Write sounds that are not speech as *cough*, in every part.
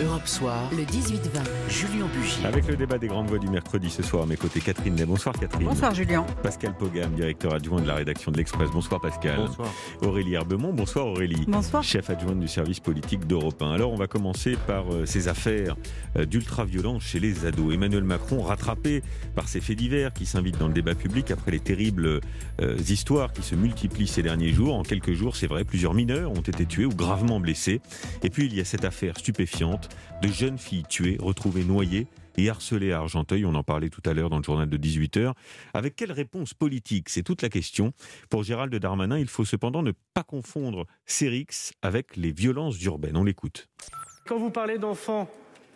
Europe Soir, le 18-20, Julien Bugier. Avec le débat des grandes voix du mercredi ce soir, à mes côtés, Catherine Ney. Bonsoir Catherine. Bonsoir Julien. Pascal Pogam, directeur adjoint de la rédaction de l'Express. Bonsoir Pascal. Bonsoir. Aurélie Herbemont. Bonsoir Aurélie. Bonsoir. Chef adjointe du service politique d'Europe 1. Alors on va commencer par euh, ces affaires euh, d'ultra-violence chez les ados. Emmanuel Macron, rattrapé par ces faits divers qui s'invitent dans le débat public après les terribles euh, histoires qui se multiplient ces derniers jours. En quelques jours, c'est vrai, plusieurs mineurs ont été tués ou gravement blessés. Et puis il y a cette affaire stupéfiante de jeunes filles tuées, retrouvées noyées et harcelées à Argenteuil. On en parlait tout à l'heure dans le journal de 18h. Avec quelle réponse politique? C'est toute la question. Pour Gérald Darmanin, il faut cependant ne pas confondre Cérix avec les violences urbaines. On l'écoute. Quand vous parlez d'enfants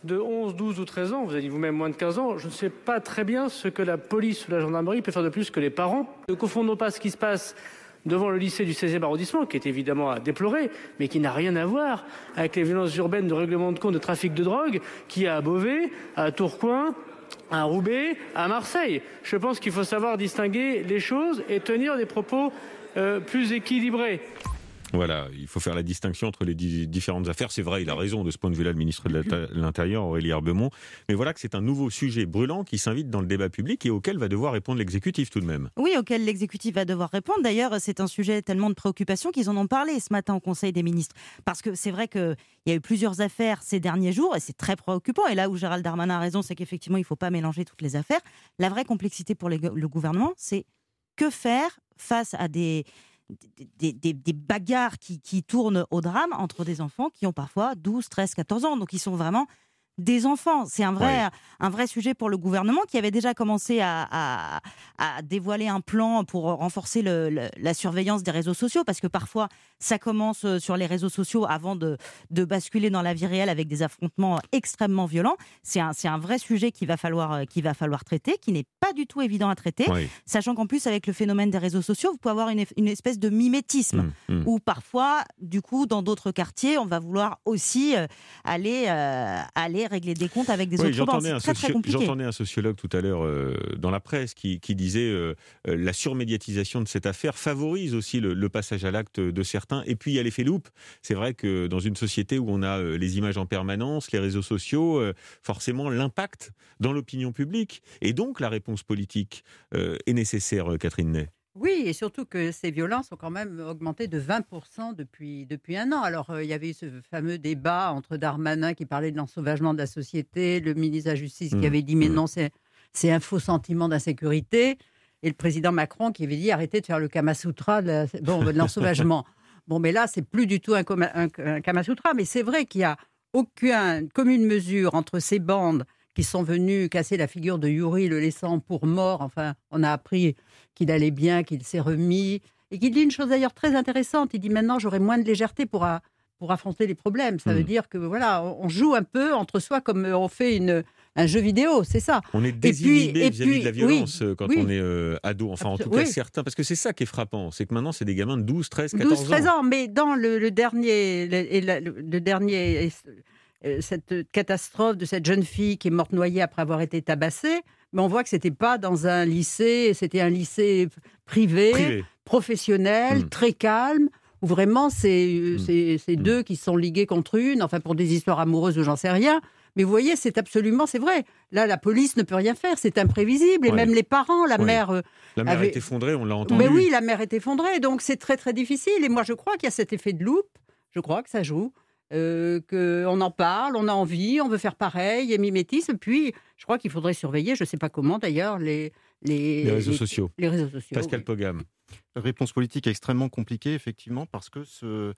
de 11, 12 ou 13 ans, vous avez vous-même moins de 15 ans, je ne sais pas très bien ce que la police ou la gendarmerie peut faire de plus que les parents. Ne confondons pas ce qui se passe devant le lycée du 16e arrondissement, qui est évidemment à déplorer, mais qui n'a rien à voir avec les violences urbaines de règlement de compte de trafic de drogue qui a à Beauvais, à Tourcoing, à Roubaix, à Marseille. Je pense qu'il faut savoir distinguer les choses et tenir des propos euh, plus équilibrés. Voilà, il faut faire la distinction entre les di- différentes affaires. C'est vrai, il a raison de ce point de vue-là, le ministre de l'Intérieur, Aurélie Herbemont. Mais voilà que c'est un nouveau sujet brûlant qui s'invite dans le débat public et auquel va devoir répondre l'exécutif tout de même. Oui, auquel l'exécutif va devoir répondre. D'ailleurs, c'est un sujet tellement de préoccupation qu'ils en ont parlé ce matin au Conseil des ministres. Parce que c'est vrai qu'il y a eu plusieurs affaires ces derniers jours et c'est très préoccupant. Et là où Gérald Darmanin a raison, c'est qu'effectivement, il ne faut pas mélanger toutes les affaires. La vraie complexité pour le gouvernement, c'est que faire face à des, des, bagarres qui, qui tournent au drame entre des enfants qui ont parfois 12, 13, 14 ans. Donc ils sont vraiment des enfants. C'est un vrai, Ouais. un vrai sujet pour le gouvernement qui avait déjà commencé à, à- à dévoiler un plan pour renforcer le- le- la surveillance des réseaux sociaux, parce que parfois ça commence euh, sur les réseaux sociaux avant de, de basculer dans la vie réelle avec des affrontements extrêmement violents. C'est un, un vrai sujet qu'il va, falloir, euh, qu'il va falloir traiter, qui n'est pas du tout évident à traiter, sachant qu'en plus avec le phénomène des réseaux sociaux, vous pouvez avoir une, une espèce de mimétisme Hum, hum. où parfois, du coup, dans d'autres quartiers, on va vouloir aussi euh, aller, euh, aller régler des comptes avec des Oui, autres banques. j'entendais C'est un, très, très socio- compliqué. j'entendais un sociologue tout à l'heure euh, dans la presse qui, qui disait euh, euh, la surmédiatisation de cette affaire favorise aussi le, le passage à l'acte de certains. Et puis il y a l'effet loupe. C'est vrai que dans une société où on a euh, les images en permanence, les réseaux sociaux, euh, forcément l'impact dans l'opinion publique et donc la réponse politique est nécessaire, Catherine Ney? Oui, et surtout que ces violences ont quand même augmenté de 20% depuis, depuis un an. Alors, euh, il y avait eu ce fameux débat entre Darmanin qui parlait de l'ensauvagement de la société, le ministre de la Justice Mmh, qui avait dit mais mmh. non, c'est un faux sentiment d'insécurité, et le président Macron qui avait dit arrêtez de faire le Kamasutra de la- bon, de l'ensauvagement. *laughs* bon, mais là, c'est plus du tout un, un, un Kamasutra, mais c'est vrai qu'il n'y a aucune commune mesure entre ces bandes qui sont venues casser la figure de Yuri, le laissant pour mort. Enfin, on a appris qu'il allait bien, qu'il s'est remis, et qu'il dit une chose d'ailleurs très intéressante. Il dit maintenant j'aurai moins de légèreté pour, a- pour affronter les problèmes. Ça veut Mm. dire que voilà, on joue un peu entre soi comme on fait une, un jeu vidéo, c'est ça. On est désinhibé vis-à-vis de la oui, violence euh, quand oui. on est euh, ado. Enfin, en tout cas, oui. certains. Parce que c'est ça qui est frappant. C'est que maintenant, c'est des gamins de 12, 13, 14 12, 13 ans. ans, mais dans le, le dernier, le, dernier, cette catastrophe de cette jeune fille qui est morte noyée après avoir été tabassée, mais on voit que c'était pas dans un lycée, c'était un lycée privé, Privé. professionnel, Mm. très calme, où vraiment c'est euh, Mm. c'est- c'est Mm. deux qui se sont ligués contre une, enfin pour des histoires amoureuses ou j'en sais rien. Mais vous voyez, c'est absolument, c'est vrai. Là, la police ne peut rien faire, c'est imprévisible. Et Ouais. même les parents, la Ouais. mère euh, La mère avait- est effondrée, on l'a entendu. mais oui, la mer est effondrée, donc c'est très très difficile. Et moi, je crois qu'il y a cet effet de loupe. Je crois que ça joue, euh, qu'on en parle, on a envie, on veut faire pareil, il y a mimétisme. Puis, je crois qu'il faudrait surveiller, je ne sais pas comment d'ailleurs, les, les, Les réseaux les- sociaux. Les réseaux sociaux. Pascal oui. Pogam. réponse politique extrêmement compliquée, effectivement, parce que ce,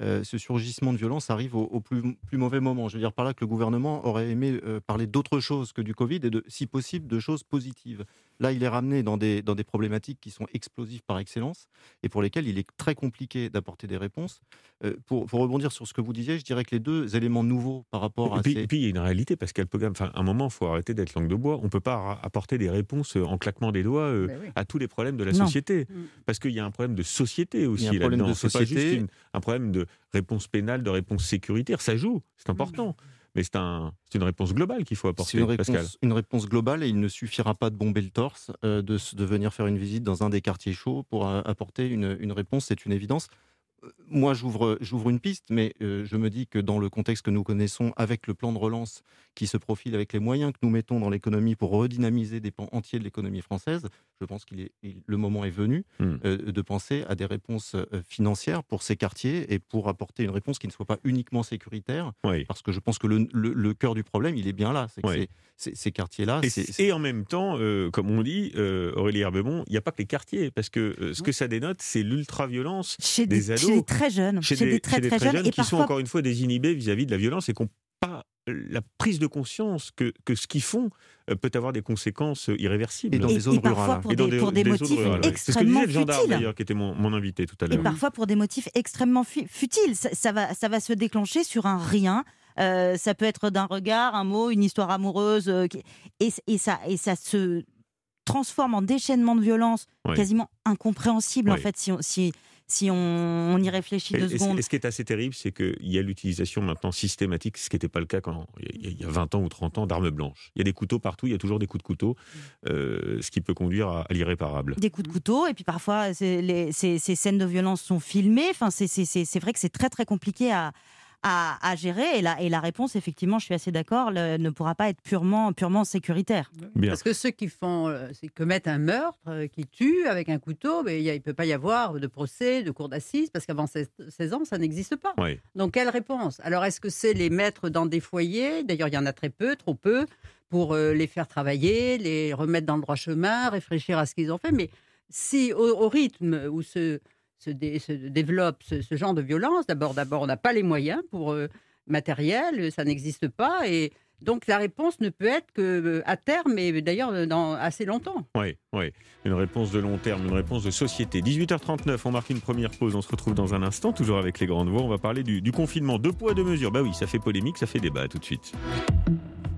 euh, ce surgissement de violence arrive au, au plus, plus mauvais moment. Je veux dire par là que le gouvernement aurait aimé euh, parler d'autre chose que du Covid et, de, si possible, de choses positives. Là, il est ramené dans des, dans des problématiques qui sont explosives par excellence et pour lesquelles il est très compliqué d'apporter des réponses. Euh, pour, pour rebondir sur ce que vous disiez, je dirais que les deux éléments nouveaux par rapport Et à puis, ces... et puis, il y a une réalité, Pascal Pogam. Enfin, un moment, il faut arrêter d'être langue de bois. On ne peut pas apporter des réponses en claquement des doigts euh, Ben oui. à tous les problèmes de la Non. société. Mm. Parce qu'il y a un problème de société aussi Il y a un problème là-dedans. de C'est pas juste une- un problème de réponse pénale, de réponse sécuritaire. Ça joue, c'est important. Mais c'est un, c'est une réponse globale qu'il faut C'est apporter, une Pascal. réponse, une réponse globale et il ne suffira pas de bomber le torse, euh, de, de venir faire une visite dans un des quartiers chauds pour euh, apporter une, une réponse, c'est une évidence. Moi, j'ouvre, j'ouvre une piste, mais euh, je me dis que dans le contexte que nous connaissons, avec le plan de relance qui se profile, avec les moyens que nous mettons dans l'économie pour redynamiser des pans entiers de l'économie française, je pense qu'il est le moment est venu Hmm. euh, de penser à des réponses euh, financières pour ces quartiers et pour apporter une réponse qui ne soit pas uniquement sécuritaire, Oui. parce que je pense que le, le- le cœur du problème, il est bien là. C'est que Oui. ces, quartiers-là, Et, c'est- c'est- et en même temps, euh, comme on dit, euh, Aurélie Herbemont, il n'y a pas que les quartiers, parce que euh, ce que ça dénote, c'est l'ultra-violence des, ados, chez des très jeunes, chez, des très chez très, jeunes, et qui sont encore une fois désinhibés vis-à-vis de la violence et qui n'ont pas la prise de conscience que, que ce qu'ils font euh, peut avoir des conséquences euh, irréversibles. Et dans et, des zones et parfois rurales. pour Et dans des, pour des motifs rurales, ouais. C'est ce que extrêmement disait le d'ailleurs, qui était mon, mon invité tout à Et l'heure. parfois pour des motifs extrêmement fu- futiles. Ça, ça va, ça va se déclencher sur un rien. Euh, ça peut être d'un regard, un mot, une histoire amoureuse. euh, et, et ça, et ça se transforme en déchaînement de violence quasiment incompréhensible, en fait, si on, si, si on, on y réfléchit deux et secondes. et ce qui est assez terrible, c'est qu'il y a l'utilisation maintenant systématique, ce qui n'était pas le cas quand il y, a, il y a 20 ans ou 30 ans, d'armes blanches. Il y a des couteaux partout, il y a toujours des coups de couteau, euh, ce qui peut conduire à, à l'irréparable. des coups de couteau et puis parfois les- ces, ces scènes de violence sont filmées. Enfin, c'est vrai que c'est très très compliqué à, à, à gérer et la, et la réponse, effectivement, je suis assez d'accord, ne pourra pas être purement, purement sécuritaire. Bien. Parce que ceux qui font, euh, c'est commettent un meurtre, euh, qui tuent avec un couteau, mais il ne peut pas y avoir de procès, de cour d'assises, parce qu'avant 16, 16 ans, ça n'existe pas. Donc, quelle réponse? Alors, est-ce que c'est les mettre dans des foyers? D'ailleurs, il y en a très peu, trop peu, pour euh, les faire travailler, les remettre dans le droit chemin, réfléchir à ce qu'ils ont fait. Mais si, au, au rythme où se, se, dé- se développe ce, genre de violence, d'abord, d'abord, on n'a pas les moyens pour euh, matériel, ça n'existe pas. Et donc, la réponse ne peut être que euh, à terme, et d'ailleurs, euh, dans assez longtemps. Oui, oui. Une réponse de long terme, une réponse de société. 18h39, on marque une première pause. On se retrouve dans un instant, toujours avec les grandes voix. On va parler du, du confinement. Deux poids, deux mesures. Bah oui, ça fait polémique, ça fait débat. À tout de suite.